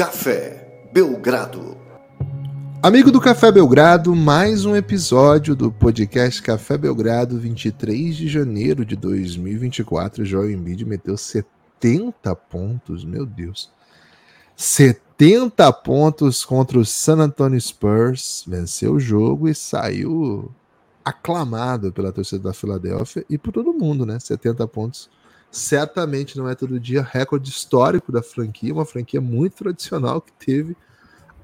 Café Belgrado. Amigo do Café Belgrado, mais um episódio do podcast Café Belgrado, 23 de janeiro de 2024. Joel Embiid meteu 70 pontos, meu Deus. 70 pontos contra o San Antonio Spurs, venceu o jogo e saiu aclamado pela torcida da Filadélfia e por todo mundo, né? 70 pontos certamente não é todo dia recorde histórico da franquia, uma franquia muito tradicional que teve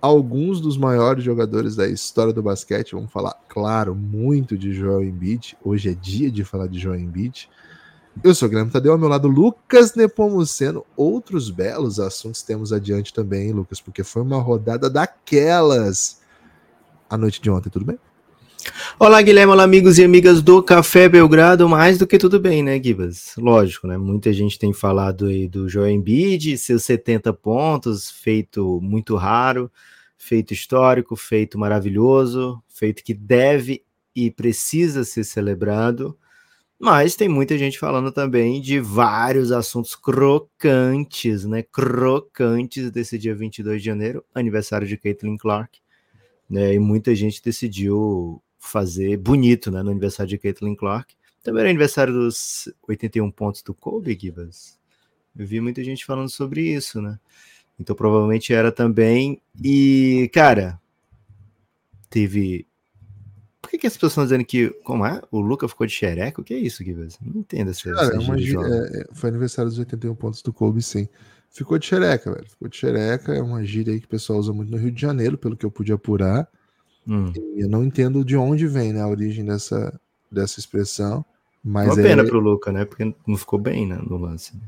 alguns dos maiores jogadores da história do basquete. Vamos falar, claro, muito de Joel Embiid. Hoje é dia de falar de Joel Embiid. Eu sou o Guilherme Tadeu, ao meu lado Lucas Nepomuceno. Outros belos assuntos temos adiante também, Lucas, porque foi uma rodada daquelas a noite de ontem, tudo bem? Olá, Guilherme, olá, amigos e amigas do Café Belgrado. Mais do que tudo bem, né, Gibas? Lógico, né? Muita gente tem falado aí do Joel Embiid, seus 70 pontos, feito muito raro, feito histórico, feito maravilhoso, feito que deve e precisa ser celebrado. Mas tem muita gente falando também de vários assuntos crocantes, né? Crocantes desse dia 22 de janeiro, aniversário de Caitlin Clark. Né, e muita gente decidiu fazer bonito né, no aniversário de Caitlin Clark. Também era aniversário dos 81 pontos do Kobe, Gibas. Eu vi muita gente falando sobre isso, né? Então provavelmente era também. E, cara, teve. Por que, que as pessoas estão dizendo que. Como é? O Luca ficou de xereca? O que é isso, Gibas? Não entendo essa. Cara, essa é, é, foi aniversário dos 81 pontos do Kobe, sim. Ficou de xereca, velho. Ficou de xereca. É uma gíria aí que o pessoal usa muito no Rio de Janeiro, pelo que eu pude apurar. Hum. Eu não entendo de onde vem né, a origem dessa, dessa expressão. Mas uma é... pena pro Luca, né? Porque não ficou bem né, no lance. Né?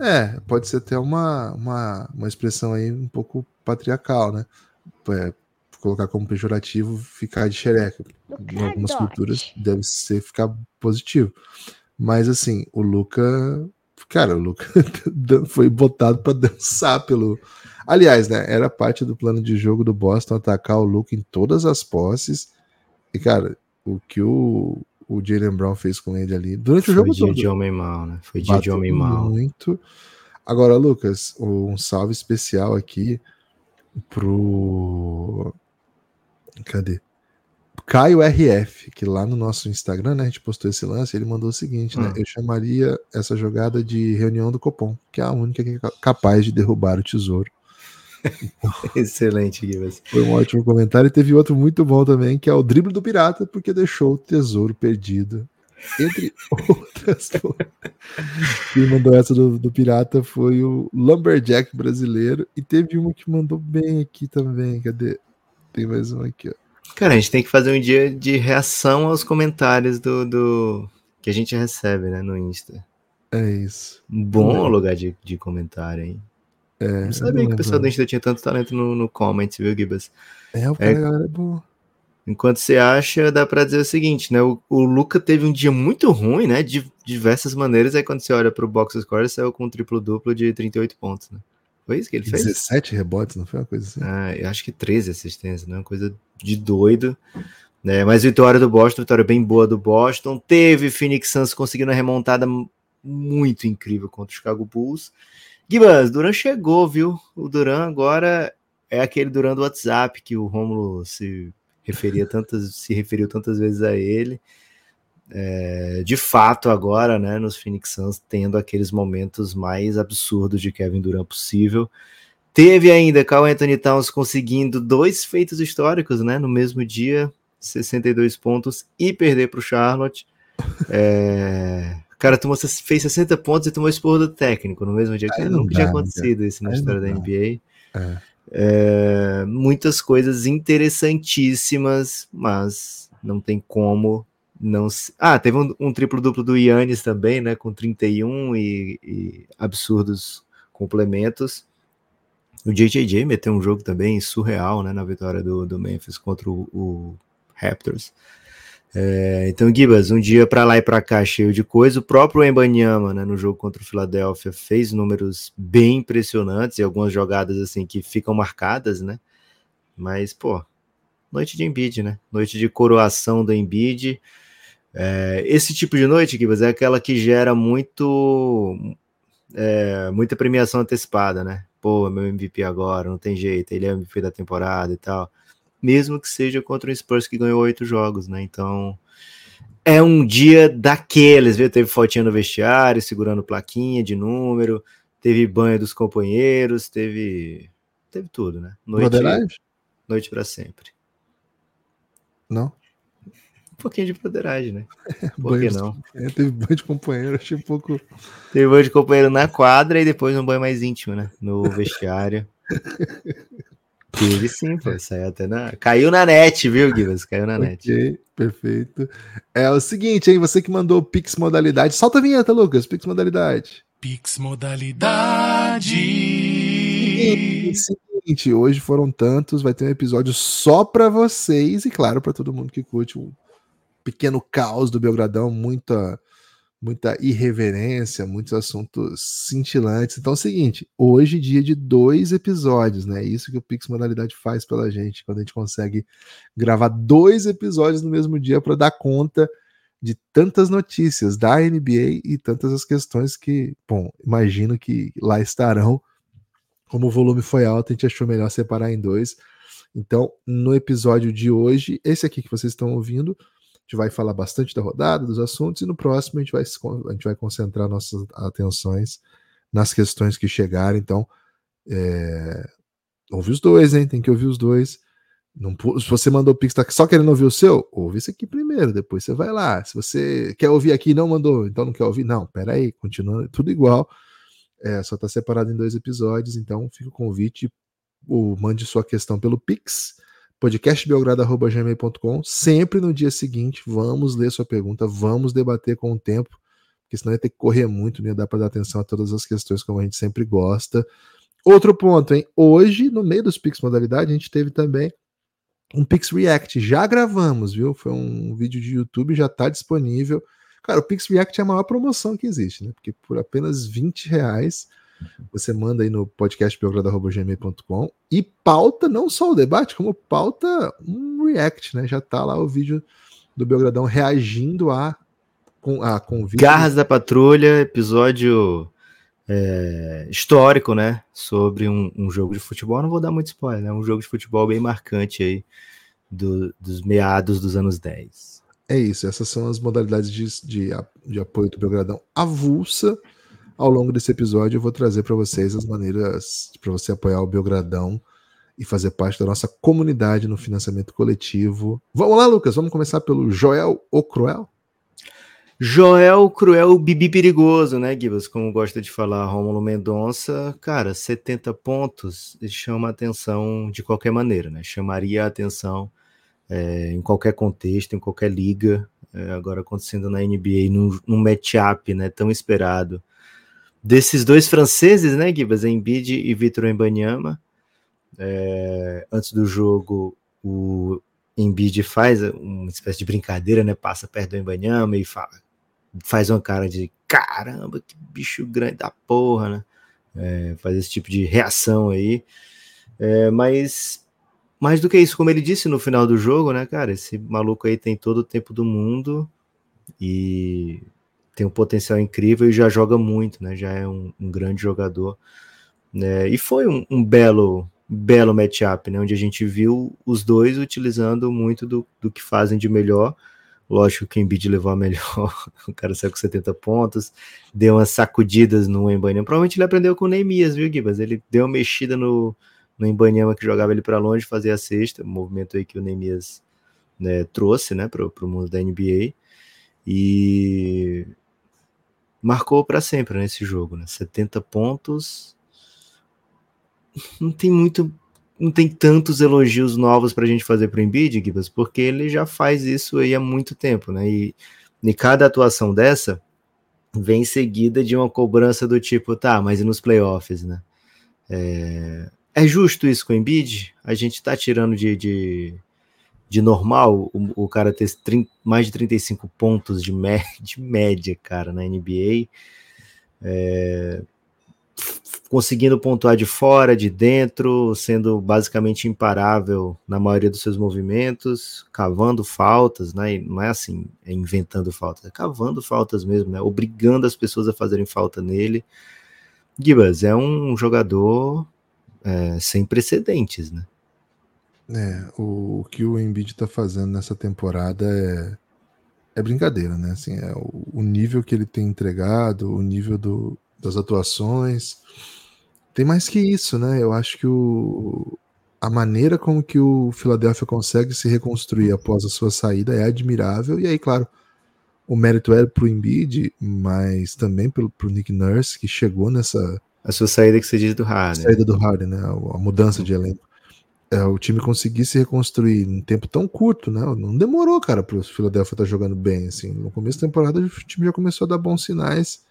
É, pode ser até uma, uma, uma expressão aí um pouco patriarcal, né? É, colocar como pejorativo ficar de xereca. Em algumas culturas deve ser ficar positivo. Mas assim, o Luca. Cara, o Luca foi botado para dançar pelo, Aliás, né, era parte do plano de jogo do Boston atacar o Luke em todas as posses. E, cara, o que o, o Jalen Brown fez com ele ali durante Foi o jogo dia todo. de homem mal, né? Foi dia de homem mal. Muito. Agora, Lucas, um salve especial aqui pro. Cadê? Caio RF, que lá no nosso Instagram, né, a gente postou esse lance, ele mandou o seguinte, né, hum. eu chamaria essa jogada de reunião do Copom, que é a única que é capaz de derrubar o tesouro. Excelente, Gibas. Foi um ótimo comentário. E teve outro muito bom também, que é o drible do pirata, porque deixou o tesouro perdido. Entre outras Quem mandou essa do, do, pirata foi o Lumberjack brasileiro. E teve uma que mandou bem aqui também. Cadê? Tem mais uma aqui, ó. Cara, a gente tem que fazer um dia de reação aos comentários do, do... que a gente recebe, né, no Insta. É isso. Um bom lugar de, de comentário, hein? É, não sabia que o pessoal do Insta tinha tanto talento no, no comment, viu, Gibas? É, o cara é, é bom. Enquanto você acha, dá pra dizer o seguinte, né? O, o Luca teve um dia muito ruim, né? De diversas maneiras. Aí quando você olha pro box score, ele saiu com um triplo-duplo de 38 pontos, né? Foi isso que ele fez? 17 rebotes, não foi uma coisa assim? Ah, eu acho que 13 assistências, né? Uma coisa de doido. Né? Mas vitória do Boston, vitória bem boa do Boston. Teve Phoenix Suns conseguindo uma remontada muito incrível contra o Chicago Bulls. Gibas, Duran chegou, viu? O Duran agora é aquele Duran do WhatsApp que o Romulo se referia tantas, se referiu tantas vezes a ele. É, de fato, agora, né, nos Phoenix Suns, tendo aqueles momentos mais absurdos de Kevin Durant possível. Teve ainda Carl Anthony Towns conseguindo dois feitos históricos, né, no mesmo dia, 62 pontos e perder para o Charlotte. É, cara tomou, fez 60 pontos e tomou esporro do técnico no mesmo dia. Que nunca tinha acontecido isso na história da NBA. É. É, muitas coisas interessantíssimas, mas não tem como não se... Ah, teve um, um triplo-duplo do Yannis também, né? Com 31 e, e absurdos complementos. O JJJ meteu um jogo também surreal, né? Na vitória do, do Memphis contra o, o Raptors. É, então, Gibas, um dia para lá e para cá cheio de coisa. O próprio Embanyama, né, no jogo contra o Philadelphia, fez números bem impressionantes e algumas jogadas assim que ficam marcadas, né? Mas, pô, noite de Embiid, né? Noite de coroação do Embiid. É, esse tipo de noite, Gibas, é aquela que gera muito é, muita premiação antecipada, né? pô, meu MVP agora, não tem jeito, ele é o MVP da temporada e tal. Mesmo que seja contra um Spurs que ganhou oito jogos, né? Então, é um dia daqueles, viu? Teve fotinha no vestiário, segurando plaquinha de número, teve banho dos companheiros, teve teve tudo, né? Noite, noite para sempre. Não? Um pouquinho de broderagem, né? Por que não? É, teve banho de companheiro, achei um pouco. Teve banho de companheiro na quadra e depois um banho mais íntimo, né? No vestiário. Teve sim, pô. Saiu até na. Caiu na net, viu, Guivas? Caiu na net. Ok, perfeito. É o seguinte, hein? Você que mandou Pix Modalidade. Solta a vinheta, Lucas. Pix Modalidade. Pix Modalidade. Seguinte, hoje foram tantos. Vai ter um episódio só para vocês e, claro, para todo mundo que curte um pequeno caos do Belgradão. Muita muita irreverência, muitos assuntos cintilantes. Então é o seguinte, hoje dia de dois episódios, né? Isso que o Pix Modalidade faz pela gente, quando a gente consegue gravar dois episódios no mesmo dia para dar conta de tantas notícias da NBA e tantas as questões que, bom, imagino que lá estarão. Como o volume foi alto, a gente achou melhor separar em dois. Então, no episódio de hoje, esse aqui que vocês estão ouvindo, gente vai falar bastante da rodada, dos assuntos, e no próximo a gente vai, a gente vai concentrar nossas atenções nas questões que chegarem. Então, é, ouve os dois, hein? Tem que ouvir os dois. Não, se você mandou o Pix, tá só querendo ouvir o seu, ouve esse aqui primeiro, depois você vai lá. Se você quer ouvir aqui e não mandou, então não quer ouvir, não, peraí, continua tudo igual. É, só tá separado em dois episódios, então fica o convite, o, mande sua questão pelo Pix podcastbelgrado.gmail.com. Sempre no dia seguinte, vamos ler sua pergunta, vamos debater com o tempo, porque senão ia ter que correr muito, não ia dar para dar atenção a todas as questões como a gente sempre gosta. Outro ponto, hein? Hoje, no meio dos Pix Modalidade, a gente teve também um Pix React. Já gravamos, viu? Foi um vídeo de YouTube, já está disponível. Cara, o Pix React é a maior promoção que existe, né? Porque por apenas 20 reais você manda aí no podcastbelgrado.gmail.com e pauta não só o debate, como pauta um react, né? Já tá lá o vídeo do Belgradão reagindo a, com, a convite. Garras da Patrulha, episódio é, histórico, né? Sobre um, um, jogo de futebol. Não vou dar muito spoiler, né? Um jogo de futebol bem marcante aí do, dos meados dos anos 10. É isso, essas são as modalidades de, de, de apoio do Belgradão avulsa ao longo desse episódio eu vou trazer para vocês as maneiras para você apoiar o Belgradão e fazer parte da nossa comunidade no financiamento coletivo. Vamos lá, Lucas, vamos começar pelo Joel o Cruel? Joel Cruel Bibi Perigoso, né, Gibas? Como gosta de falar Rômulo Mendonça, cara, 70 pontos chama atenção de qualquer maneira, né? Chamaria a atenção é, em qualquer contexto, em qualquer liga. É, agora acontecendo na NBA, num, num matchup né, tão esperado desses dois franceses, né, Gibas, Embiid e Vitor Embanyama. É, antes do jogo, o Embiid faz uma espécie de brincadeira, né, passa perto do Embanyama e fala, faz uma cara de caramba, que bicho grande da porra, né? É, faz esse tipo de reação aí. É, mas mais do que isso, como ele disse no final do jogo, né, cara, esse maluco aí tem todo o tempo do mundo e tem um potencial incrível e já joga muito, né? Já é um, um grande jogador. Né? E foi um, um belo belo matchup, né? Onde a gente viu os dois utilizando muito do, do que fazem de melhor. Lógico que o Embiid levou a melhor, o cara saiu com 70 pontos, deu umas sacudidas no Embanyama. Provavelmente ele aprendeu com o Neemias, viu, Gibas? Ele deu uma mexida no, no Embanyama que jogava ele para longe, fazia a sexta, movimento aí que o Neemias né, trouxe, né, para o mundo da NBA. E marcou para sempre nesse jogo, né? 70 pontos. Não tem muito, não tem tantos elogios novos para a gente fazer para o Embiid, Gibas, porque ele já faz isso aí há muito tempo, né? E, e cada atuação dessa vem seguida de uma cobrança do tipo, tá, mas e nos playoffs, né? É, é justo isso com o Embiid? A gente tá tirando de, de de normal, o, o cara ter 30, mais de 35 pontos de, me, de média, cara, na NBA, é, conseguindo pontuar de fora, de dentro, sendo basicamente imparável na maioria dos seus movimentos, cavando faltas, né? não é assim, é inventando faltas, é cavando faltas mesmo, né? Obrigando as pessoas a fazerem falta nele. Gibas é um jogador é, sem precedentes, né? É, o, o que o Embiid tá fazendo nessa temporada é, é brincadeira, né? Assim, é o, o nível que ele tem entregado, o nível do, das atuações. Tem mais que isso, né? Eu acho que o, a maneira como que o Philadelphia consegue se reconstruir após a sua saída é admirável. E aí, claro, o mérito é pro Embiid, mas também pelo pro Nick Nurse, que chegou nessa... A sua saída que você diz do Harden. Saída do Harden, né? A mudança de elenco é, o time conseguir se reconstruir em tempo tão curto, né? Não demorou, cara, para o Philadelphia estar tá jogando bem. Assim, no começo da temporada o time já começou a dar bons sinais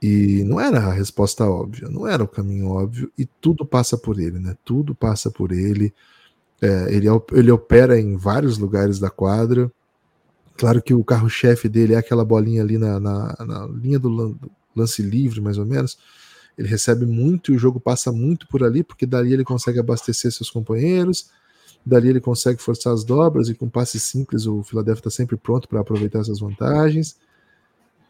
e não era a resposta óbvia, não era o caminho óbvio e tudo passa por ele, né? Tudo passa por ele. É, ele, ele opera em vários lugares da quadra. Claro que o carro-chefe dele é aquela bolinha ali na, na, na linha do lance livre, mais ou menos ele recebe muito e o jogo passa muito por ali, porque dali ele consegue abastecer seus companheiros, dali ele consegue forçar as dobras e com passes simples o Philadelphia está sempre pronto para aproveitar essas vantagens.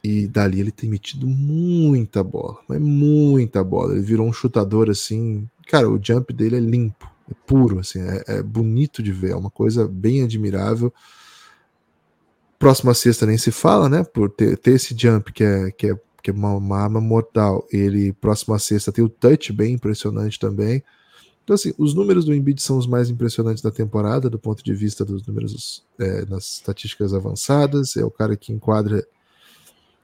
E dali ele tem metido muita bola, mas muita bola. Ele virou um chutador assim. Cara, o jump dele é limpo, é puro, assim, é, é bonito de ver, é uma coisa bem admirável. Próxima sexta nem se fala, né? Por ter, ter esse jump que é, que é que é uma, uma arma mortal. Ele, próxima sexta, tem o touch bem impressionante também. Então, assim, os números do Embiid são os mais impressionantes da temporada, do ponto de vista dos números é, nas estatísticas avançadas. É o cara que enquadra.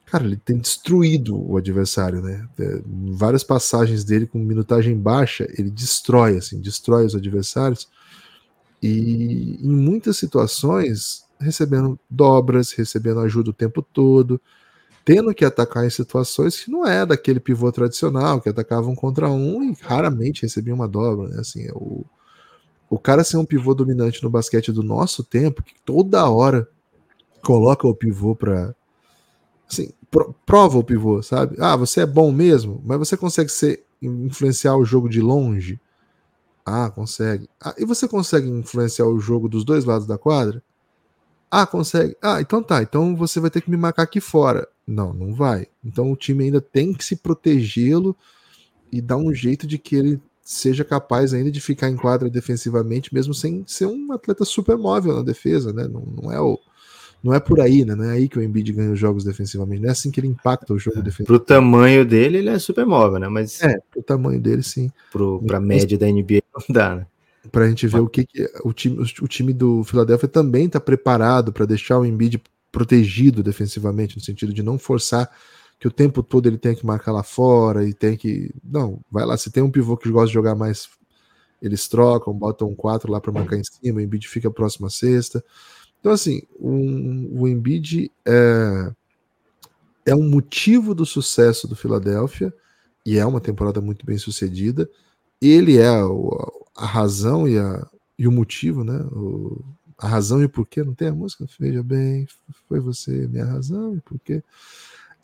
Cara, ele tem destruído o adversário, né? É, várias passagens dele com minutagem baixa, ele destrói, assim, destrói os adversários. E em muitas situações, recebendo dobras, recebendo ajuda o tempo todo tendo que atacar em situações que não é daquele pivô tradicional, que atacava um contra um e raramente recebia uma dobra, né? Assim, o, o cara ser um pivô dominante no basquete do nosso tempo, que toda hora coloca o pivô para assim, pro, prova o pivô, sabe? Ah, você é bom mesmo, mas você consegue ser, influenciar o jogo de longe? Ah, consegue. Ah, e você consegue influenciar o jogo dos dois lados da quadra? Ah, consegue. Ah, então tá. Então você vai ter que me marcar aqui fora. Não, não vai. Então o time ainda tem que se protegê-lo e dar um jeito de que ele seja capaz ainda de ficar em quadra defensivamente, mesmo sem ser um atleta super móvel na defesa, né? Não, não é o não é por aí, né? Não é aí que o Embiid ganha os jogos defensivamente. Não é assim que ele impacta o jogo é, defensivo. Pro tamanho dele, ele é super móvel, né? Mas é, pro tamanho dele, sim. Pro, pra média da NBA não dá, né? para a gente ver o que, que, o, time, o time do Philadelphia também está preparado para deixar o Embiid protegido defensivamente, no sentido de não forçar que o tempo todo ele tem que marcar lá fora e tem que. Não, vai lá. Se tem um pivô que gosta de jogar mais, eles trocam, botam um 4 lá para marcar em cima, o Embiid fica próximo à sexta. Então, assim, um, o Embiid é, é um motivo do sucesso do Philadelphia e é uma temporada muito bem sucedida. Ele é o, a razão e, a, e o motivo, né? O, a razão e o porquê, não tem a música? Veja bem, foi você minha razão e porquê.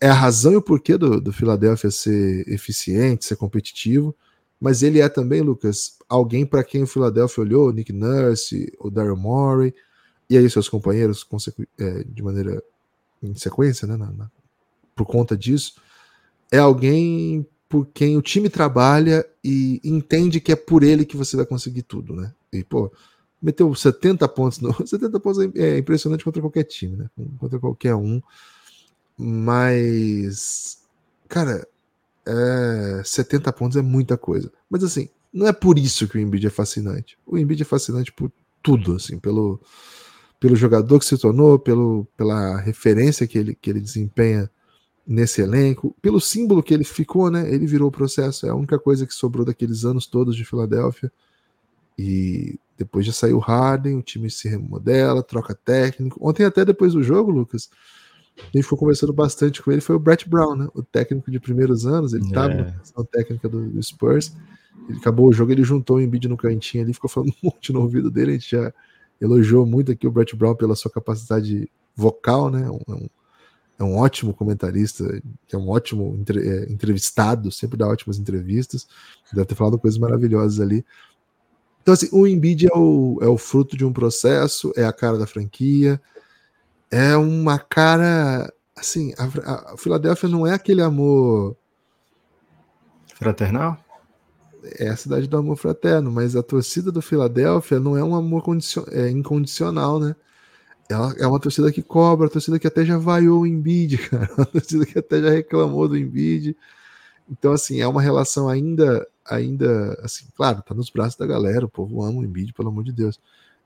É a razão e o porquê do, do Philadelphia ser eficiente, ser competitivo, mas ele é também, Lucas, alguém para quem o Philadelphia olhou, o Nick Nurse, o Daryl Morey, e aí seus companheiros, é, de maneira em sequência, né, na, na, por conta disso, é alguém por quem o time trabalha e entende que é por ele que você vai conseguir tudo, né? E, pô, meteu 70 pontos no. 70 pontos é, é impressionante contra qualquer time, né? Contra qualquer um. Mas. Cara, é, 70 pontos é muita coisa. Mas assim, não é por isso que o Embiid é fascinante. O Embiid é fascinante por tudo, assim, pelo, pelo jogador que se tornou, pelo, pela referência que ele, que ele desempenha nesse elenco, pelo símbolo que ele ficou, né? Ele virou o processo, é a única coisa que sobrou daqueles anos todos de Filadélfia. E depois já saiu Harden, o time se remodela, troca técnico. Ontem, até depois do jogo, Lucas, a gente ficou conversando bastante com ele, foi o Brett Brown, né? O técnico de primeiros anos, ele estava é. na técnica do, do, Spurs. Ele acabou o jogo, ele juntou o Embiid no cantinho ali, ficou falando um monte no ouvido dele. A gente já elogiou muito aqui o Brett Brown pela sua capacidade vocal, né? Um, um é um ótimo comentarista, é um ótimo entre, é, entrevistado, sempre dá ótimas entrevistas, deve ter falado coisas maravilhosas ali. Então, assim, o Embiid é o, é o fruto de um processo, é a cara da franquia, é uma cara. Assim, a, a Filadélfia não é aquele amor Fraternal? É a cidade do amor fraterno, mas a torcida do Filadélfia não é um amor condicion... é incondicional, né? Ela é uma torcida que cobra, a torcida que até já vaiou o Embiid, cara. Uma torcida que até já reclamou do Embiid. Então, assim, é uma relação ainda, ainda, assim, claro, tá nos braços da galera, o povo ama o Embiid, pelo amor de Deus.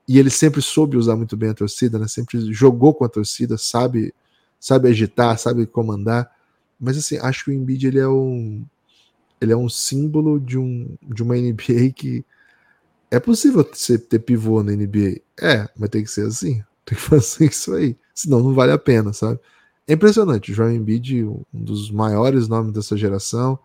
E ele sempre soube usar muito bem a torcida, né? Sempre jogou com a torcida, sabe, sabe agitar, sabe comandar. Mas, assim, acho que o Embiid, ele é um, ele é um símbolo de, um, de uma NBA que é possível você ter pivô na NBA. É, mas tem que ser assim. Tem que fazer isso aí. Senão não vale a pena, sabe? É impressionante. O Joel Embiid, um dos maiores nomes dessa geração,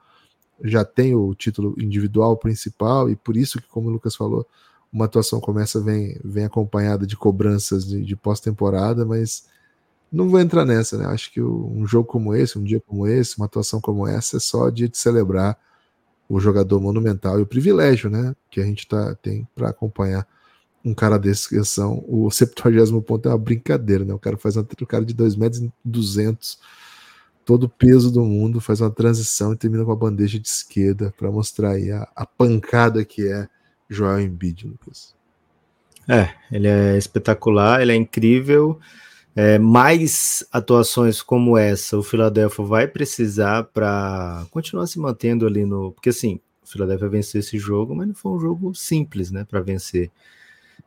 já tem o título individual principal, e por isso que, como o Lucas falou, uma atuação como essa vem, vem acompanhada de cobranças de, de pós-temporada, mas não vou entrar nessa, né? Acho que um jogo como esse, um dia como esse, uma atuação como essa, é só dia de celebrar o jogador monumental e o privilégio, né? Que a gente tá, tem para acompanhar um cara desse que são o 70 ponto é uma brincadeira, né? O cara faz uma, o cara de 2 metros e 200, todo o peso do mundo, faz uma transição e termina com a bandeja de esquerda para mostrar aí a, a, pancada que é Joel Embiid, Lucas. É, ele é espetacular, ele é incrível. É, mais atuações como essa, o Philadelphia vai precisar para continuar se mantendo ali no. Porque assim, o Philadelphia venceu esse jogo, mas não foi um jogo simples, né, para vencer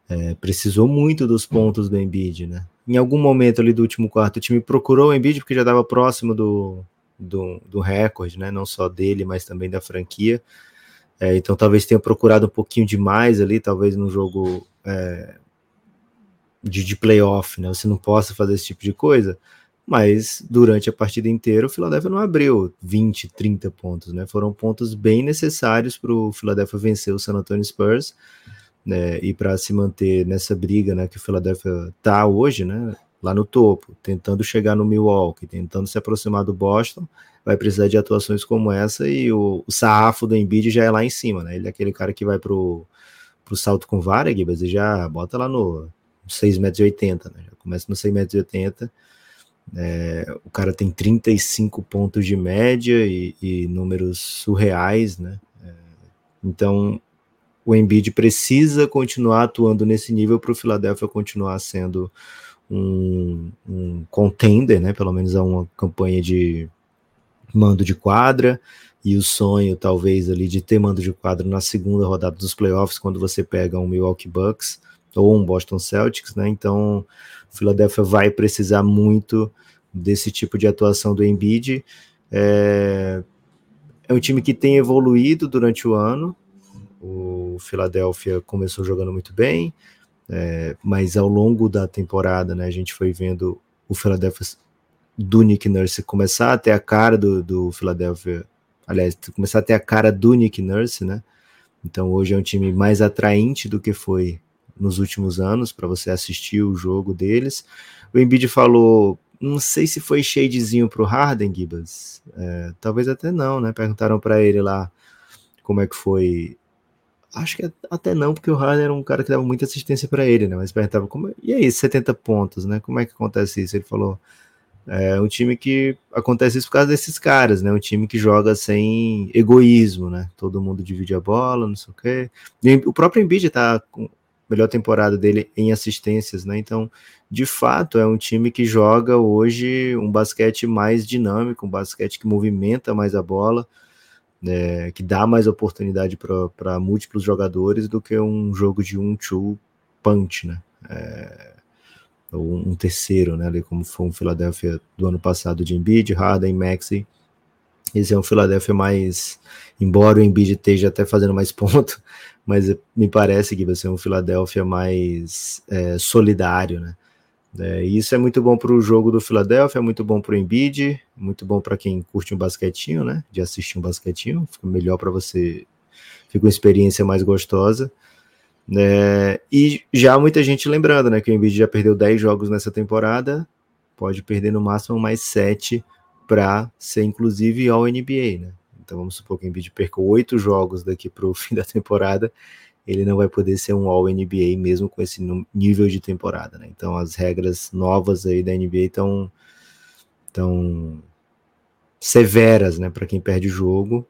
é, precisou muito dos pontos do Embiid, né? Em algum momento ali do último quarto, o time procurou o Embiid porque já estava próximo do, do, do recorde, né? Não só dele, mas também da franquia. É, então talvez tenha procurado um pouquinho demais ali, talvez no jogo é, de, de playoff, né? Você não possa fazer esse tipo de coisa. Mas durante a partida inteira, o Philadelphia não abriu 20, 30 pontos, né? Foram pontos bem necessários para o Philadelphia vencer o San Antonio Spurs né, e para se manter nessa briga né, que o Philadelphia está hoje, né, lá no topo, tentando chegar no Milwaukee, tentando se aproximar do Boston, vai precisar de atuações como essa e o, o sarrafo do Embiid já é lá em cima, né? Ele é aquele cara que vai pro, pro salto com vara, Gibas, e já bota lá no 6,80 metros, né? Já começa no 6,80 metros. É, o cara tem 35 pontos de média e, e números surreais, né? É, então o Embiid precisa continuar atuando nesse nível para o Philadelphia continuar sendo um, um contender, né? Pelo menos a uma campanha de mando de quadra e o sonho talvez ali de ter mando de quadra na segunda rodada dos playoffs quando você pega um Milwaukee Bucks ou um Boston Celtics, né? Então, o Philadelphia vai precisar muito desse tipo de atuação do Embiid. É, é um time que tem evoluído durante o ano, o Philadelphia começou jogando muito bem, é, mas ao longo da temporada, né, a gente foi vendo o Philadelphia do Nick Nurse começar a ter a cara do, do Philadelphia, aliás, começar a ter a cara do Nick Nurse, né? Então hoje é um time mais atraente do que foi nos últimos anos para você assistir o jogo deles. O Embiid falou, não sei se foi shadezinho pro Harden, Gibbons, é, talvez até não, né? Perguntaram para ele lá como é que foi Acho que até não, porque o Harden era um cara que dava muita assistência para ele, né? Mas perguntava, como, e aí, 70 pontos, né? Como é que acontece isso? Ele falou, é um time que acontece isso por causa desses caras, né? Um time que joga sem egoísmo, né? Todo mundo divide a bola, não sei o quê. E o próprio Embiid tá com a melhor temporada dele em assistências, né? Então, de fato, é um time que joga hoje um basquete mais dinâmico, um basquete que movimenta mais a bola é, que dá mais oportunidade para múltiplos jogadores do que um jogo de um two punch, né? É, ou um terceiro, né? Ali como foi um Philadelphia do ano passado de Embiid, Harden, Maxey. Esse é um Philadelphia mais, embora o Embiid esteja até fazendo mais ponto, mas me parece que vai ser um Philadelphia mais é, solidário, né? É, e isso é muito bom para o jogo do Philadelphia, é muito bom para o Embiid, muito bom para quem curte um basquetinho, né? De assistir um basquetinho, fica melhor para você, fica uma experiência mais gostosa. né e já muita gente lembrando, né? Que o Embiid já perdeu 10 jogos nessa temporada, pode perder no máximo mais 7 para ser inclusive ao NBA, né? Então vamos supor que o Embiid perca 8 jogos daqui para o fim da temporada ele não vai poder ser um All-NBA mesmo com esse nível de temporada, né? Então as regras novas aí da NBA estão tão severas, né, para quem perde o jogo.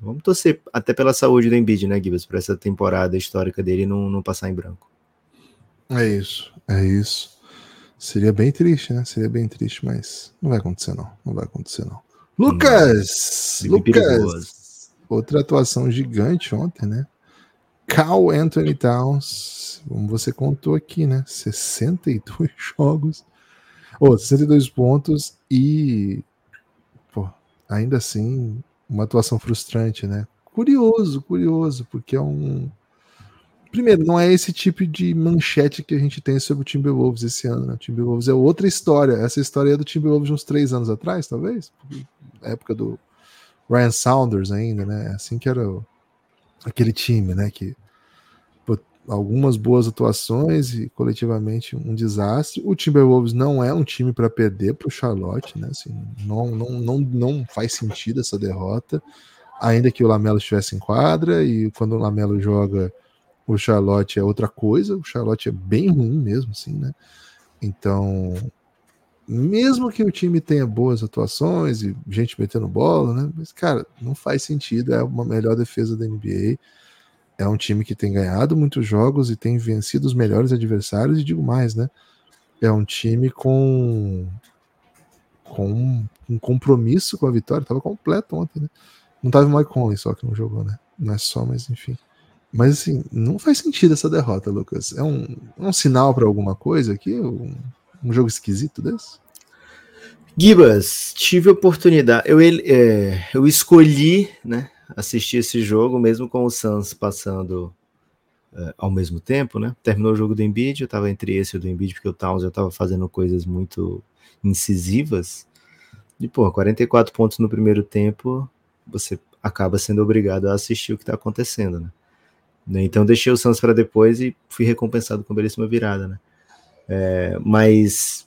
Vamos torcer até pela saúde do Embiid, né, Gibbs, para essa temporada histórica dele não, não passar em branco. É isso, é isso. Seria bem triste, né? Seria bem triste, mas não vai acontecer, não. Não vai acontecer, não. Lucas! Bem Lucas! perigoso. Outra atuação gigante ontem, né? Cal Anthony Towns, como você contou aqui, né? 62 jogos, ou 62 pontos e, pô, ainda assim, uma atuação frustrante, né? Curioso, curioso, porque é um. Primeiro, não é esse tipo de manchete que a gente tem sobre o Timberwolves esse ano, né? O Timberwolves é outra história. Essa história é do Timberwolves de uns três anos atrás, talvez? época do Ryan Saunders ainda, né? Assim que era o, aquele time, né? Que algumas boas atuações e coletivamente um desastre. O Timberwolves não é um time para perder para o Charlotte, né? Assim, não, não, não, não faz sentido essa derrota, ainda que o Lamelo estivesse em quadra e quando o Lamelo joga o Charlotte é outra coisa. O Charlotte é bem ruim mesmo, assim, né? Então, mesmo que o time tenha boas atuações e gente metendo bola, né? Mas, cara, não faz sentido. É uma melhor defesa da NBA. É um time que tem ganhado muitos jogos e tem vencido os melhores adversários. E digo mais, né? É um time com, com um compromisso com a vitória. Tava completo ontem, né? Não tava o Mike Conley só que não jogou, né? Não é só, mas enfim. Mas assim, não faz sentido essa derrota, Lucas. É um, um sinal para alguma coisa aqui? Um, um, jogo esquisito desse? Gibas, tive oportunidade. Eu, é, eu escolhi né, assistir esse jogo, mesmo com o Suns passando é, ao mesmo tempo, né? Terminou o jogo do Embiid, eu estava entre esse e o do Embiid, porque o Towns já estava fazendo coisas muito incisivas. E, pô, 44 pontos no primeiro tempo, você acaba sendo obrigado a assistir o que está acontecendo, né? Então deixei o Santos para depois e fui recompensado com belíssima virada, né? É, mas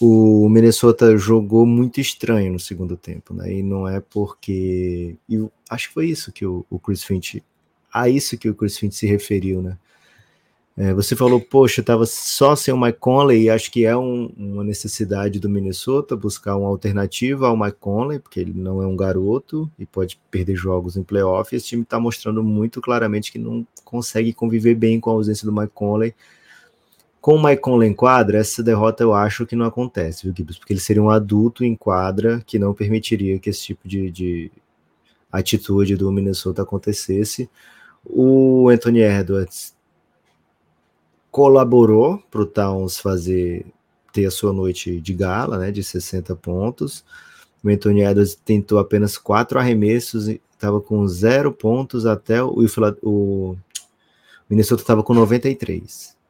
o Minnesota jogou muito estranho no segundo tempo, né? E não é porque. E acho que foi isso que o, o Chris Finch. A isso que o Chris Finch se referiu, né? É, você falou, poxa, estava só sem o Mike Conley, e acho que é um, uma necessidade do Minnesota buscar uma alternativa ao Mike Conley, porque ele não é um garoto e pode perder jogos em playoff. Esse time está mostrando muito claramente que não consegue conviver bem com a ausência do Mike Conley. Com o Mike Conley em quadra, essa derrota eu acho que não acontece, viu, Gibbs? Porque ele seria um adulto em quadra que não permitiria que esse tipo de, de atitude do Minnesota acontecesse. O Anthony Edwards colaborou para o Towns fazer ter a sua noite de gala, né, de 60 pontos. O Anthony Edwards tentou apenas quatro arremessos e estava com zero pontos até o, o Minnesota estava com 93,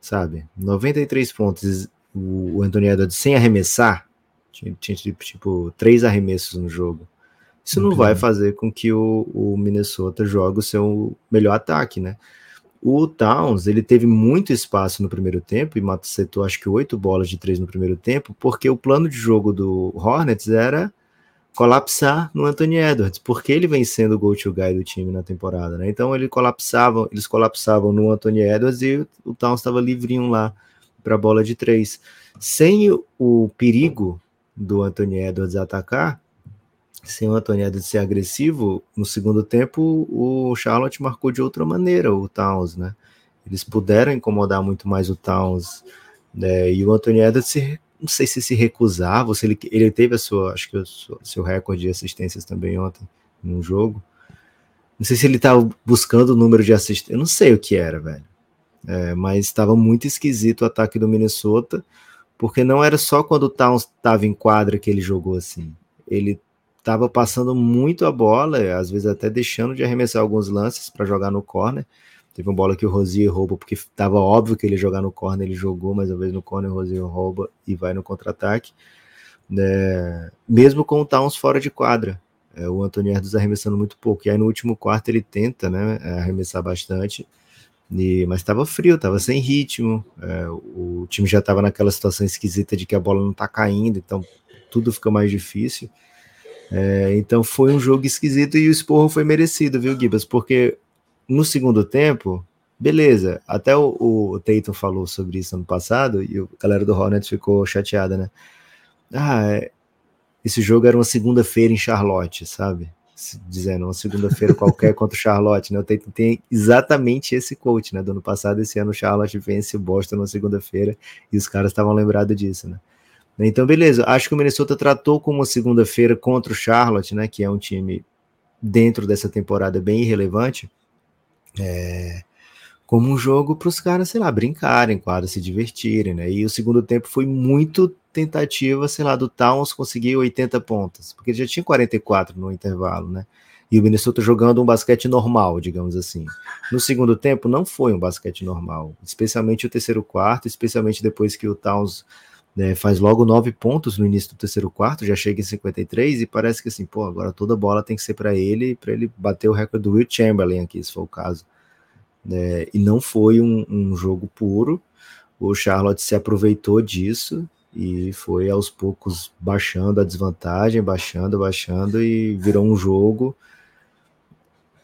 sabe? 93 pontos. O, Anthony Edwards sem arremessar, tinha, tinha tipo três arremessos no jogo. Isso não vai fazer com que o, o Minnesota jogue o seu melhor ataque, né? O Towns, ele teve muito espaço no primeiro tempo e macetou acho que oito bolas de três no primeiro tempo, porque o plano de jogo do Hornets era colapsar no Anthony Edwards, porque ele vem sendo o go-to guy do time na temporada, né? Então ele colapsava, eles colapsavam no Anthony Edwards e o Towns estava livrinho lá para a bola de três. Sem o perigo do Anthony Edwards atacar, sem o Antoniado de ser agressivo, no segundo tempo o Charlotte marcou de outra maneira o Towns, né? Eles puderam incomodar muito mais o Towns, né? E o Antoniado se não sei se se recusava, se ele, ele teve a sua, acho que o seu recorde de assistências também ontem no jogo. Não sei se ele estava buscando o número de assistências, eu não sei o que era, velho. É, mas estava muito esquisito o ataque do Minnesota, porque não era só quando o Towns estava em quadra que ele jogou assim. Ele estava passando muito a bola, às vezes até deixando de arremessar alguns lances para jogar no corner. Teve uma bola que o Rosier rouba, porque estava óbvio que ele ia jogar no corner, ele jogou, mas às vezes no corner o Rosier rouba e vai no contra-ataque. É, mesmo com o Towns fora de quadra. É, o Antônio Herdos arremessando muito pouco. E aí no último quarto ele tenta né, arremessar bastante. E, mas estava frio, estava sem ritmo. É, o time já estava naquela situação esquisita de que a bola não está caindo, então tudo fica mais difícil. É, então foi um jogo esquisito e o esporro foi merecido, viu, Gibas? Porque no segundo tempo, beleza, até o, o Tatum falou sobre isso ano passado e a galera do Hornets ficou chateada, né? Ah, é, esse jogo era uma segunda-feira em Charlotte, sabe? dizendo uma segunda-feira qualquer contra o Charlotte, né? O Tatum tem exatamente esse coach, né? Do ano passado, esse ano o Charlotte vence o Boston na segunda-feira e os caras estavam lembrados disso, né? Então, beleza. Acho que o Minnesota tratou como uma segunda-feira contra o Charlotte, né? Que é um time dentro dessa temporada bem irrelevante. É, como um jogo para os caras, sei lá, brincarem, quadra, se divertirem, né? E o segundo tempo foi muito tentativa, sei lá, do Towns conseguir 80 pontos, porque já tinha 44 no intervalo, né? E o Minnesota jogando um basquete normal, digamos assim. No segundo tempo, não foi um basquete normal, especialmente o terceiro quarto, especialmente depois que o Towns né, faz logo nove pontos no início do terceiro quarto, já chega em 53 e parece que assim, pô, agora toda bola tem que ser para ele, para ele bater o recorde do Will Chamberlain aqui, se for o caso. É, e não foi um, um, jogo puro. O Charlotte se aproveitou disso e foi aos poucos baixando a desvantagem, baixando, baixando e virou um jogo.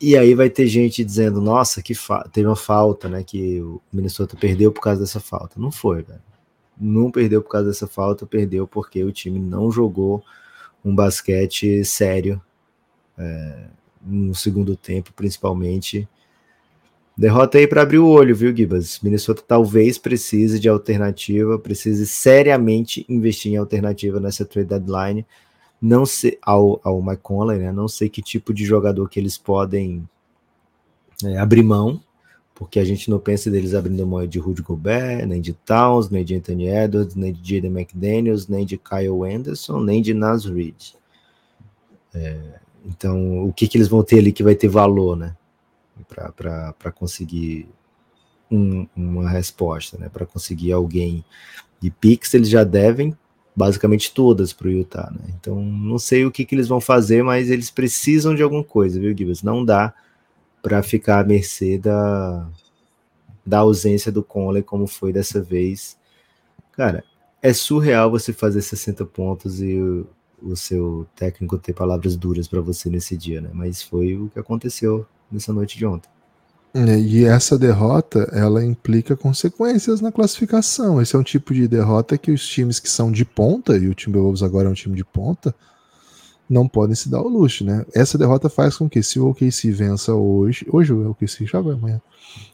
E aí vai ter gente dizendo, nossa, que teve uma falta, né? Que o Minnesota perdeu por causa dessa falta. Não foi, velho. Não perdeu por causa dessa falta, perdeu porque o time não jogou um basquete sério é, no segundo tempo, principalmente Derrota aí para abrir o olho, viu, Gibas? Minnesota talvez precise de alternativa, precise seriamente investir em alternativa nessa trade deadline. Não sei ao, ao Mike né? Não sei que tipo de jogador que eles podem é, abrir mão, porque a gente não pensa deles abrindo mão de Rudy Gobert, nem de Towns, nem de Anthony Edwards, nem de Jaden McDaniels, nem de Kyle Anderson, nem de Nas Reed. É, então, o que, que eles vão ter ali que vai ter valor, né? para conseguir um, uma resposta, né? Para conseguir alguém de Pix, eles já devem basicamente todas para o Utah, né? Então não sei o que, que eles vão fazer, mas eles precisam de alguma coisa, viu, Gibbs? Não dá para ficar à mercê da, da ausência do Conley como foi dessa vez. Cara, é surreal você fazer 60 pontos e o, o seu técnico ter palavras duras para você nesse dia, né? Mas foi o que aconteceu nessa noite de ontem. É, e essa derrota, ela implica consequências na classificação. Esse é um tipo de derrota que os times que são de ponta, e o Timberwolves agora é um time de ponta, não podem se dar o luxo, né? Essa derrota faz com que se o OKC vença hoje, hoje o OKC joga amanhã,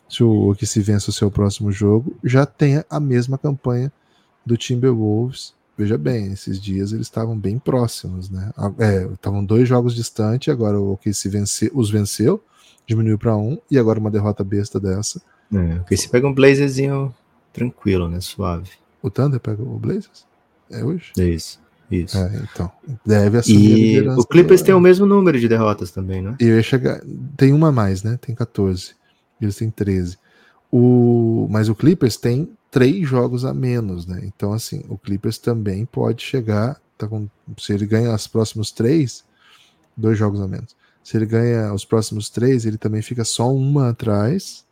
se o OKC vença o seu próximo jogo, já tenha a mesma campanha do Timberwolves. Veja bem, esses dias eles estavam bem próximos, né? É, estavam dois jogos distantes, agora o OKC vence, os venceu, diminuiu para um, e agora uma derrota besta dessa. É, porque se pega um Blazerzinho tranquilo, né? Suave. O Thunder pega o Blazers? É hoje? É isso. Isso. É, então. Deve assumir e o Clippers do... tem o mesmo número de derrotas também, né? Eu ia chegar. Tem uma a mais, né? Tem 14. Eles têm 13. O... Mas o Clippers tem três jogos a menos, né? Então, assim, o Clippers também pode chegar. Tá com... Se ele ganha os próximos três, dois jogos a menos. Se ele ganha os próximos três, ele também fica só uma atrás.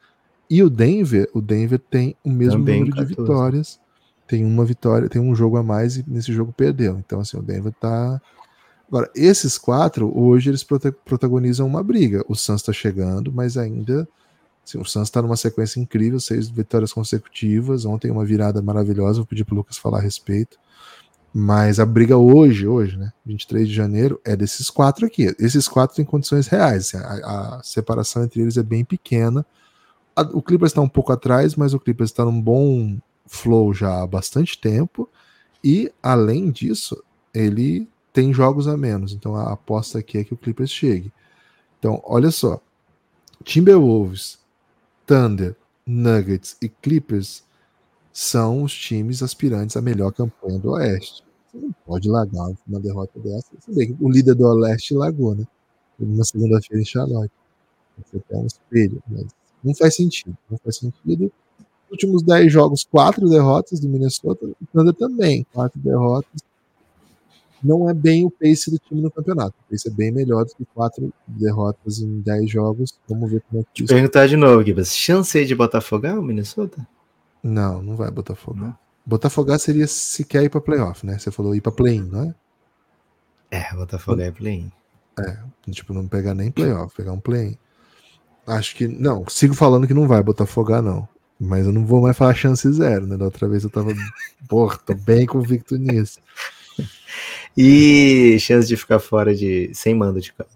E o Denver, o Denver tem o mesmo também número 14. de vitórias. Tem uma vitória, tem um jogo a mais e nesse jogo perdeu. Então, assim, o Denver tá. Agora, esses quatro, hoje eles protagonizam uma briga. O Suns está chegando, mas ainda. Assim, o Suns está numa sequência incrível, seis vitórias consecutivas. Ontem uma virada maravilhosa. Vou pedir para Lucas falar a respeito. Mas a briga hoje, hoje, né? 23 de janeiro, é desses quatro aqui. Esses quatro têm condições reais. Assim, a, a, separação entre eles é bem pequena. A, o Clippers está um pouco atrás, mas o Clippers está num bom flow já há bastante tempo. E, além disso, ele tem jogos a menos. Então a aposta aqui é que o Clippers chegue. Então, olha só. Timberwolves, Thunder, Nuggets e Clippers são os times aspirantes à melhor campanha do Oeste. Você não pode largar uma derrota dessa. Você vê que o líder do Oeste largou, né? Na segunda-feira em Charlotte. Você um espelho, mas não faz sentido. Não faz sentido. Últimos 10 jogos, quatro derrotas do Minnesota. O Thunder também, quatro derrotas. Não é bem o pace do time no campeonato. O pace é bem melhor do que quatro derrotas em 10 jogos. Vamos ver como é que isso. Perguntar de novo, Gibas. Chance de Botafogo o Minnesota? Não, não vai Botafogo. Botafogo seria se quer ir para playoff, né? Você falou ir para play-in, não é? É, Botafogo é play-in. É, tipo, não pegar nem playoff, pegar um play-in. Acho que. Não, sigo falando que não vai Botafogo, não. Mas eu não vou mais falar chance zero, né? Da outra vez eu tava. Porra, tô bem convicto nisso. E chance de ficar fora de. sem mando de câmera.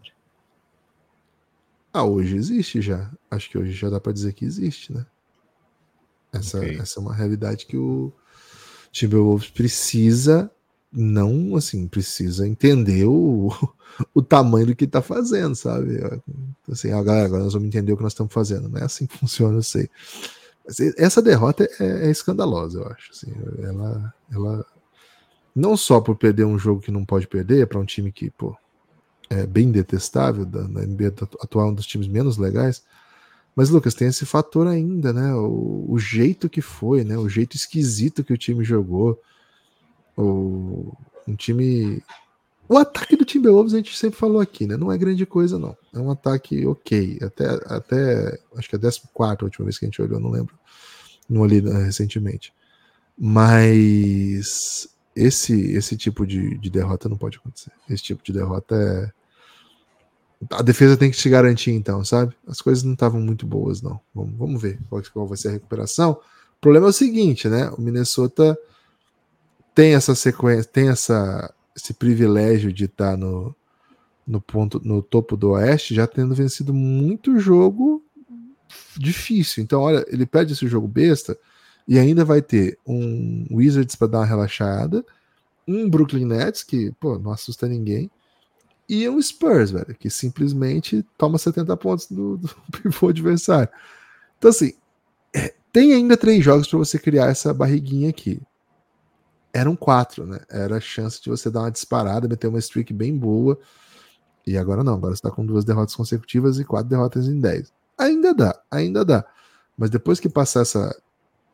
Ah, hoje existe já. Acho que hoje já dá para dizer que existe, né? Essa, Ok. essa é uma realidade que o Timberwolves precisa não, assim, precisa entender o, o tamanho do que tá fazendo, sabe? Assim, ah, galera, agora nós vamos entender o que nós estamos fazendo. Não é assim que funciona, eu sei. Essa derrota é, é escandalosa, eu acho. Assim, ela, ela não só por perder um jogo que não pode perder para um time que, pô, é bem detestável da, na NBA atu- atual, um dos times menos legais. Mas, Lucas, tem esse fator ainda, né? O, o jeito que foi, né? O jeito esquisito que o time jogou. O, um time. O ataque do Timberwolves a gente sempre falou aqui, né? Não é grande coisa, não. É um ataque ok. Até, até acho que é a 14 a última vez que a gente olhou, não lembro. Não olhei né, recentemente. Mas esse, esse tipo de, de derrota não pode acontecer. Esse tipo de derrota é. A defesa tem que se garantir, então, sabe? As coisas não estavam muito boas, não. Vamos, vamos ver qual, qual vai ser a recuperação. O problema é o seguinte, né? O Minnesota tem essa sequência, tem essa, esse privilégio de estar no, no ponto, no topo do Oeste, já tendo vencido muito jogo difícil. Então, olha, ele perde esse jogo besta e ainda vai ter um Wizards para dar uma relaxada, um Brooklyn Nets que, pô, não assusta ninguém, e um Spurs, velho, que simplesmente toma 70 pontos do, do pivô adversário. Então, assim, é, tem ainda três jogos para você criar essa barriguinha aqui. Eram quatro, né? Era a chance de você dar uma disparada, meter uma streak bem boa. E agora não, agora você tá com duas derrotas consecutivas e quatro derrotas em dez. Ainda dá, ainda dá. Mas depois que passar essa,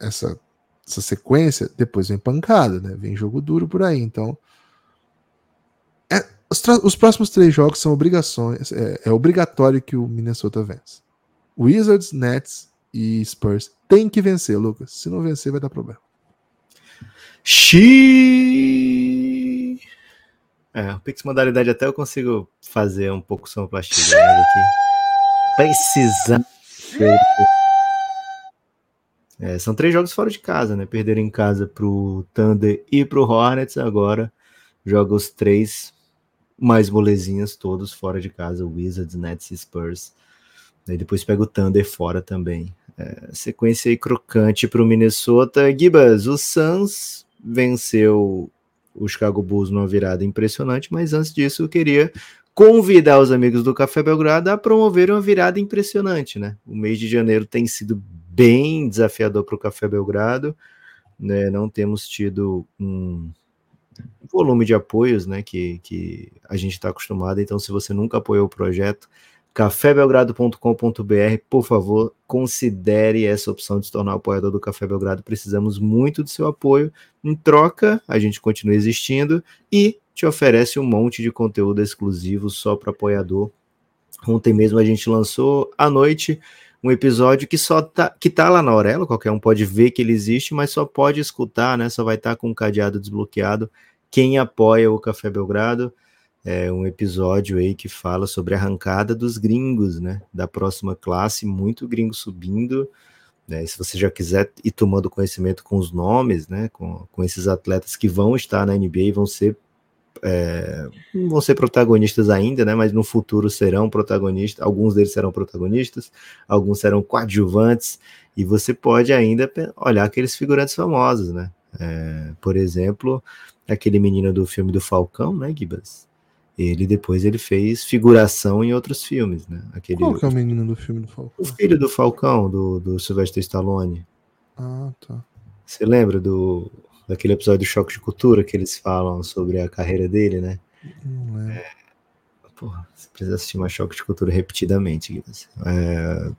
essa, essa sequência, depois vem pancada, né? Vem jogo duro por aí. Então, é, os, os próximos três jogos são obrigações. É, é obrigatório que o Minnesota vença. Wizards, Nets e Spurs tem que vencer, Lucas. Se não vencer, vai dar problema. Xi... É, o Pix modalidade até eu consigo fazer um pouco sonoplastia, mas aqui precisa. É, são três jogos fora de casa, né? Perderam em casa pro Thunder e pro Hornets, agora joga os três mais molezinhas todos fora de casa, Wizards, Nets e Spurs. Aí depois pega o Thunder fora também. É, sequência aí crocante pro Minnesota. Gibas, o Suns venceu o Chicago Bulls numa virada impressionante, mas antes disso eu queria convidar os amigos do Café Belgrado a promover uma virada impressionante, né? O mês de janeiro tem sido bem desafiador para o Café Belgrado, né? Não temos tido um volume de apoios, né? Que, que a gente está acostumado. Então, se você nunca apoiou o projeto, cafébelgrado.com.br, por favor, considere essa opção de se tornar apoiador do Café Belgrado. Precisamos muito do seu apoio. Em troca, a gente continua existindo e te oferece um monte de conteúdo exclusivo só para apoiador. Ontem mesmo a gente lançou à noite um episódio que só tá, que tá lá na Aurelo, qualquer um pode ver que ele existe, mas só pode escutar, né? Só vai estar com o cadeado desbloqueado quem apoia o Café Belgrado. É um episódio aí que fala sobre a arrancada dos gringos, né? Da próxima classe, muito gringo subindo. Né, se você já quiser ir tomando conhecimento com os nomes, né? Com, com esses atletas que vão estar na NBA e vão ser é, vão ser protagonistas ainda, né? Mas no futuro serão protagonistas. Alguns deles serão protagonistas, alguns serão coadjuvantes. E você pode ainda olhar aqueles figurantes famosos, né? É, por exemplo, aquele menino do filme do Falcão, né, Gibas? Ele depois ele fez figuração em outros filmes, né? Aquele, Qual que é o menino do filme do Falcão? o filho do Falcão, do, do Sylvester Stallone. Ah, tá. Você lembra do daquele episódio do Choque de Cultura que eles falam sobre a carreira dele, né? Não lembro. Porra, você precisa assistir mais Choque de Cultura repetidamente, Guilherme. É...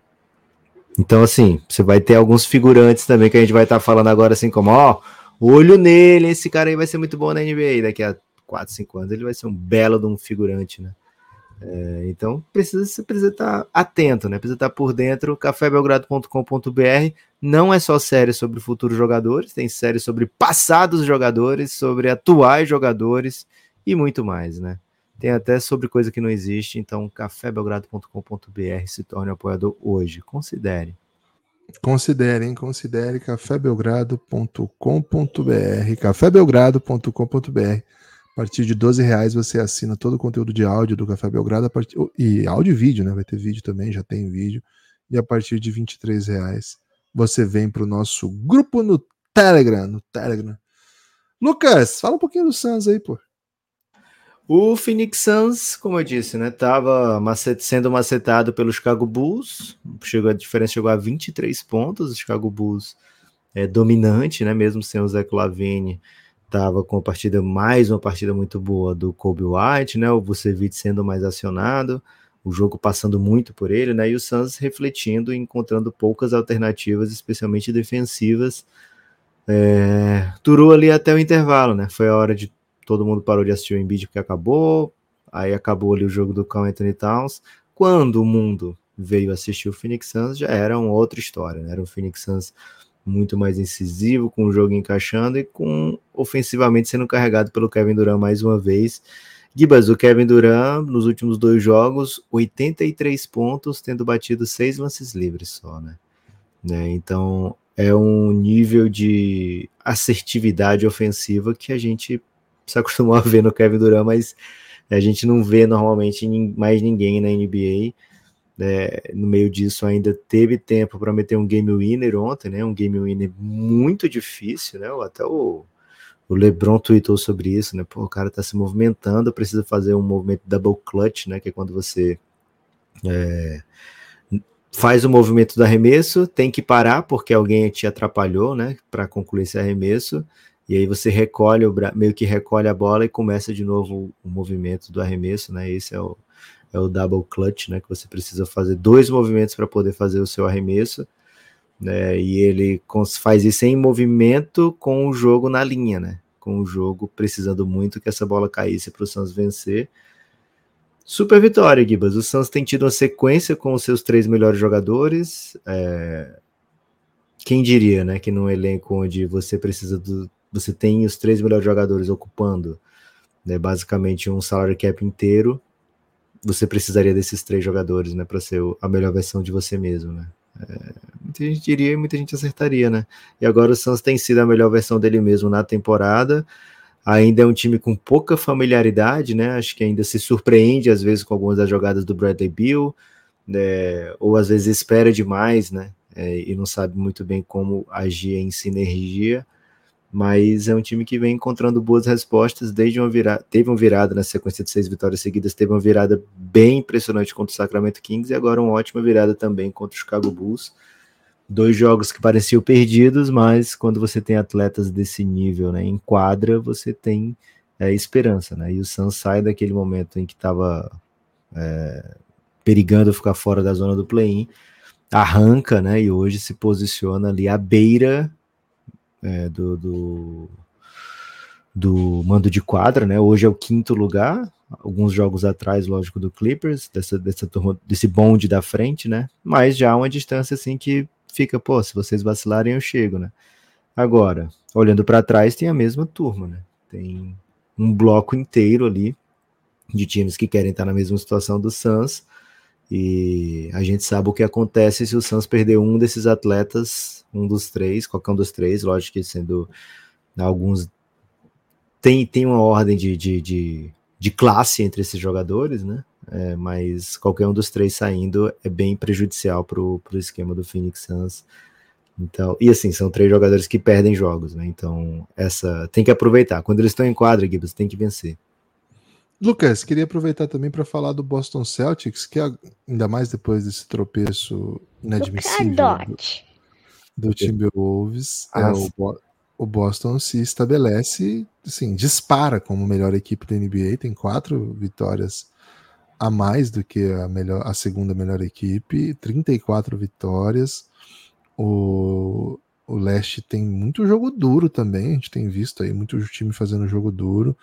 Então, assim, você vai ter alguns figurantes também que a gente vai estar falando agora, assim, como, ó, olho nele, esse cara aí vai ser muito bom na NBA. Daqui a 4, 5 anos ele vai ser um belo de um figurante, né? É, então, precisa, você precisa estar atento, né? Precisa estar por dentro. cafébelgrado.com.br não é só série sobre futuros jogadores, tem série sobre passados jogadores, sobre atuais jogadores e muito mais, né? Tem até sobre coisa que não existe, então cafébelgrado.com.br se torne apoiador hoje. Considere. Considerem, considere cafébelgrado.com.br, cafébelgrado.com.br partir de 12 reais você assina todo o conteúdo de áudio do Café Belgrado partir, e áudio e vídeo, né? Vai ter vídeo também, já tem vídeo. E a partir de 23 reais você vem para o nosso grupo no Telegram, no Telegram. Lucas, fala um pouquinho do Suns aí, pô. O Phoenix Suns, como eu disse, né, tava macet sendo macetado pelo Chicago Bulls. Chegou a diferença chegou a 23 pontos. O Chicago Bulls é dominante, né, mesmo sem o Zach Lavine, tava com a partida mais uma partida muito boa do Kobe White, né, o Vucevic sendo mais acionado, o jogo passando muito por ele, né, e o Suns refletindo e encontrando poucas alternativas, especialmente defensivas. É, durou ali até o intervalo, né? Foi a hora de todo mundo parou de assistir o Embiid porque acabou, aí acabou ali o jogo do Carl Anthony Towns. Quando o mundo veio assistir o Phoenix Suns, já era uma outra história, né? Era um Phoenix Suns muito mais incisivo, com o jogo encaixando e com ofensivamente sendo carregado pelo Kevin Durant mais uma vez. Gibas, o Kevin Durant, nos últimos dois jogos, 83 pontos, tendo batido seis lances livres só, né? né? Então é um nível de assertividade ofensiva que a gente se acostumou a ver no Kevin Durant, mas a gente não vê normalmente mais ninguém na NBA. Né? No meio disso, ainda teve tempo para meter um game winner ontem, né? Um game winner muito difícil, né? Até o, o LeBron tweetou sobre isso, né? Pô, o cara tá se movimentando, precisa fazer um movimento double clutch, né? Que é quando você é, faz o movimento do arremesso, tem que parar porque alguém te atrapalhou, né? Para concluir esse arremesso e aí você recolhe o meio que recolhe a bola e começa de novo o movimento do arremesso, né? Esse é o, é o double clutch, né? Que você precisa fazer dois movimentos para poder fazer o seu arremesso, né? E ele faz isso em movimento com o jogo na linha, né? Com o jogo precisando muito que essa bola caísse para o Suns vencer. Super vitória, Gibas. O Suns tem tido uma sequência com os seus três melhores jogadores. É... Quem diria, né? Que num elenco onde você precisa do, você tem os três melhores jogadores ocupando né, basicamente um salário cap inteiro, você precisaria desses três jogadores, né, para ser a melhor versão de você mesmo, né? É, muita gente diria e muita gente acertaria, né? E agora o Suns tem sido a melhor versão dele mesmo na temporada. Ainda é um time com pouca familiaridade, né? Acho que ainda se surpreende às vezes com algumas das jogadas do Bradley Bill, né? ou às vezes espera demais, né? É, e não sabe muito bem como agir em sinergia mas é um time que vem encontrando boas respostas desde uma virada, teve uma virada na sequência de seis vitórias seguidas, teve uma virada bem impressionante contra o Sacramento Kings e agora uma ótima virada também contra o Chicago Bulls. Dois jogos que pareciam perdidos, mas quando você tem atletas desse nível né, em quadra, você tem é, esperança, né? E o Suns sai daquele momento em que estava é, perigando ficar fora da zona do play-in, arranca, né? E hoje se posiciona ali à beira é, do, do, do, mando de quadra, né? Hoje é o quinto lugar, alguns jogos atrás, lógico, do Clippers, dessa, dessa turma, desse bonde da frente, né? Mas já há uma distância assim que fica, pô, se vocês vacilarem, eu chego, né? Agora, olhando para trás, tem a mesma turma, né? Tem um bloco inteiro ali de times que querem estar na mesma situação do Suns. E a gente sabe o que acontece se o Suns perder um desses atletas um dos três, qualquer um dos três, lógico que sendo alguns. Tem, tem uma ordem de, de, de, de classe entre esses jogadores, né? É, mas qualquer um dos três saindo é bem prejudicial para o esquema do Phoenix Suns. Então, e assim, são três jogadores que perdem jogos, né? Então, essa tem que aproveitar. Quando eles estão em quadra, Gibbs, tem que vencer. Lucas, queria aproveitar também para falar do Boston Celtics, que ainda mais depois desse tropeço inadmissível do Timberwolves, é, ah, o, o, Boston se estabelece, assim, dispara como melhor equipe da NBA, tem quatro vitórias a mais do que a, melhor, a segunda melhor equipe, 34 vitórias. O, o leste tem muito jogo duro também, a gente tem visto aí muito time fazendo jogo duro.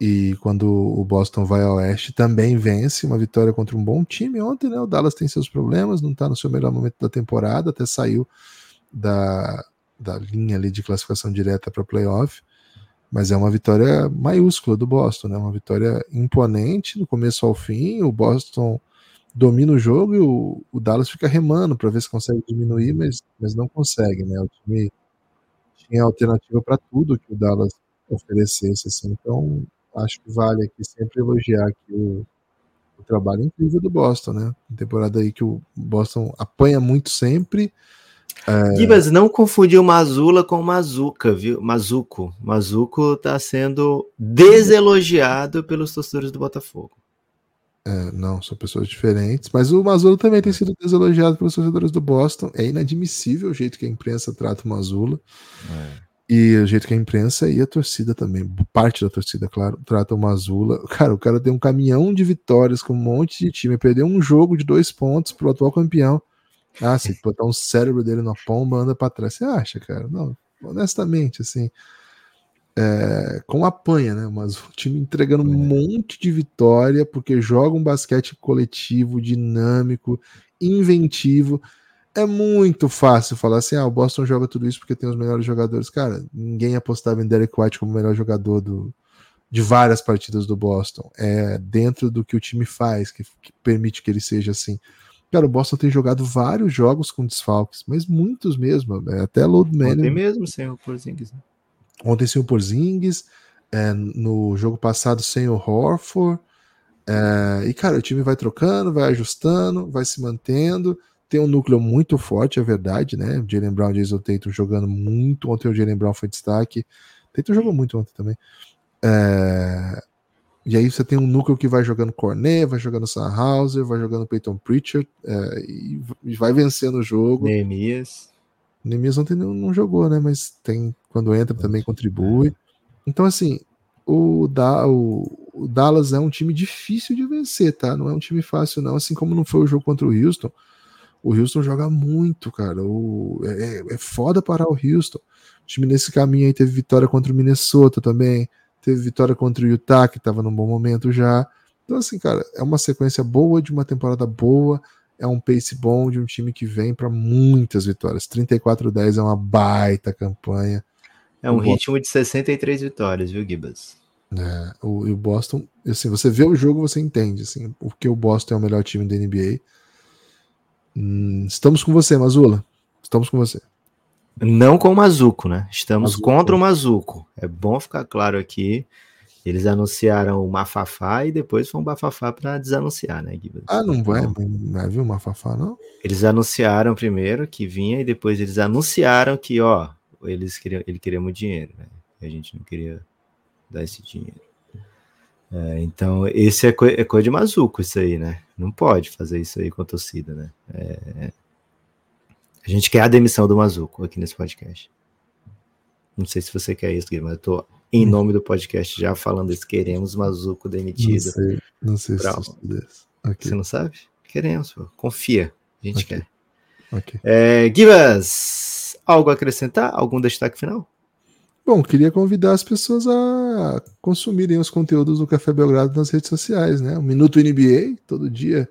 E quando o Boston vai ao oeste, também vence uma vitória contra um bom time. Ontem, né? O Dallas tem seus problemas, não está no seu melhor momento da temporada, até saiu da, da linha ali de classificação direta para playoff, mas é uma vitória maiúscula do Boston, né? Uma vitória imponente do começo ao fim. O Boston domina o jogo e o, o Dallas fica remando para ver se consegue diminuir, mas, mas não consegue, né? O time tinha alternativa para tudo que o Dallas oferecesse, assim. Então, acho que vale aqui sempre elogiar aqui o, o trabalho incrível do Boston, né? Temporada aí que o Boston apanha muito sempre. É... Gibas, não confundiu Mazula com Mazuca, viu? Mazuco. Mazuco tá sendo deselogiado pelos torcedores do Botafogo. É, não, são pessoas diferentes. Mas o Mazula também tem sido deselogiado pelos torcedores do Boston. É inadmissível o jeito que a imprensa trata o Mazula. É. E o jeito que a imprensa e a torcida também, parte da torcida, claro, trata o Mazula. Cara, o cara tem um caminhão de vitórias com um monte de time, perdeu um jogo de dois pontos pro atual campeão. Ah, se botar um cérebro dele na pomba, anda pra trás. Você acha, cara? Não, honestamente, assim. É, com apanha, né? Mas o time entregando um monte de vitória, porque joga um basquete coletivo, dinâmico, inventivo é muito fácil falar assim: ah, o Boston joga tudo isso porque tem os melhores jogadores. Cara, ninguém apostava em Derek White como o melhor jogador do, de várias partidas do Boston. É dentro do que o time faz que, que permite que ele seja assim. Cara, o Boston tem jogado vários jogos com desfalques, mas muitos mesmo. É, até load man. Ontem mesmo sem o Porzingis. Né? Ontem sem o Porzingis. É, no jogo passado sem o Horford. É, e, cara, o time vai trocando, vai ajustando, vai se mantendo tem um núcleo muito forte, é verdade, né? Jalen Brown e Jason Tatum jogando muito. Ontem o Jalen Brown foi destaque. Tatum jogou muito ontem também. É... E aí você tem um núcleo que vai jogando Cornet, vai jogando Sam Hauser, vai jogando Peyton Pritchard é... e vai vencendo o jogo. Neemias. Neemias ontem não, não, jogou, né? Mas tem quando entra também contribui. Então, assim, o, da, o, o Dallas é um time difícil de vencer, tá? Não é um time fácil, não. Assim como não foi o jogo contra o Houston. O Houston joga muito, cara. O, é, é, é foda parar o Houston. O time nesse caminho aí teve vitória contra o Minnesota também. Teve vitória contra o Utah, que estava num bom momento já. Então, assim, cara, é uma sequência boa de uma temporada boa. É um pace bom de um time que vem para muitas vitórias. 34-10 é uma baita campanha. É um o ritmo Boston... de 63 vitórias, viu, Gibas? É, o, o Boston, assim, você vê o jogo, você entende, assim, porque o Boston é o melhor time da NBA Hum, estamos com você, Mazula. Estamos com você. Não com o Mazuco, né? Estamos Mazuco. contra o Mazuco. É bom ficar claro aqui. Eles anunciaram o Mafafá e depois foi um Bafafá para desanunciar, né, Guilherme? Ah, não vai, não vai vir o Mafafá, não? Eles anunciaram primeiro que vinha e depois eles anunciaram que, ó, eles queriam, ele queria muito dinheiro, né? E a gente não queria dar esse dinheiro. É, então, esse é, co é coisa de mazuco, isso aí, né? Não pode fazer isso aí com a torcida, né? É... A gente quer a demissão do Mazuco aqui nesse podcast. Não sei se você quer isso, mas eu tô em hum. nome do podcast já falando isso. Queremos Mazuco demitido. Não sei, não sei se okay. Você não sabe? Queremos, pô. confia. A gente okay. quer. Okay. É, algo a acrescentar? Algum destaque final? Bom, queria convidar as pessoas a consumirem os conteúdos do Café Belgrado nas redes sociais, né? Um minuto NBA, todo dia.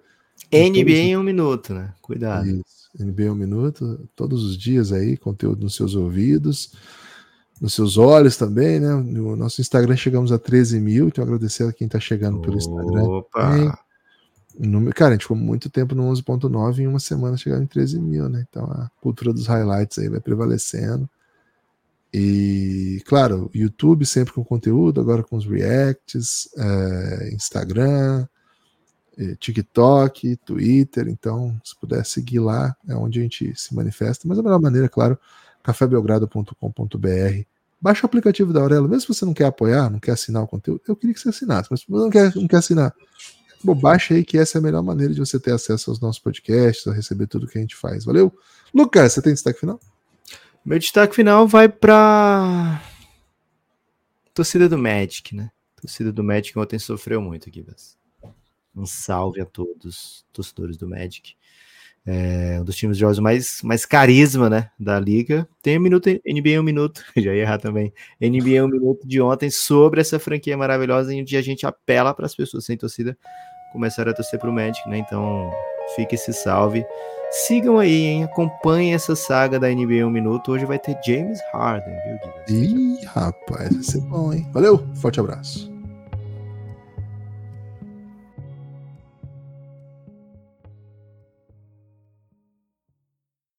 NBA em um minuto, né? Cuidado. Isso. NBA em um minuto, todos os dias aí, conteúdo nos seus ouvidos, nos seus olhos também, né? No nosso Instagram chegamos a 13 mil, então agradecer a quem está chegando pelo Instagram. Opa! Cara, a gente ficou muito tempo no 11.9 em uma semana chegar em 13 mil, né? Então a cultura dos highlights aí vai prevalecendo. E, claro, YouTube sempre com conteúdo, agora com os reacts, é, Instagram, é, TikTok, Twitter. Então, se puder seguir lá, é onde a gente se manifesta. Mas a melhor maneira, claro, cafébelgrado.com.br. Baixa o aplicativo da Aurelo, mesmo se você não quer apoiar, não quer assinar o conteúdo, eu queria que você assinasse, mas se você não quer, não quer assinar, bom, baixa aí que essa é a melhor maneira de você ter acesso aos nossos podcasts, a receber tudo que a gente faz. Valeu? Lucas, você tem destaque final? Meu destaque final vai para torcida do Magic, né? torcida do Magic ontem sofreu muito aqui, Um salve a todos torcedores do Magic. É um dos times de jogos mais, mais carisma, né, da liga. Tem um minuto, NBA um minuto, já ia errar também. NBA um minuto de ontem sobre essa franquia maravilhosa em que a gente apela para as pessoas sem torcida começarem a torcer para o Magic, né? Então, fique esse salve. Sigam aí, hein? Acompanhem essa saga da NBA 1 Minuto. Hoje vai ter James Harden, viu, Guilherme? Ih, rapaz, vai ser bom, hein? Valeu, forte abraço.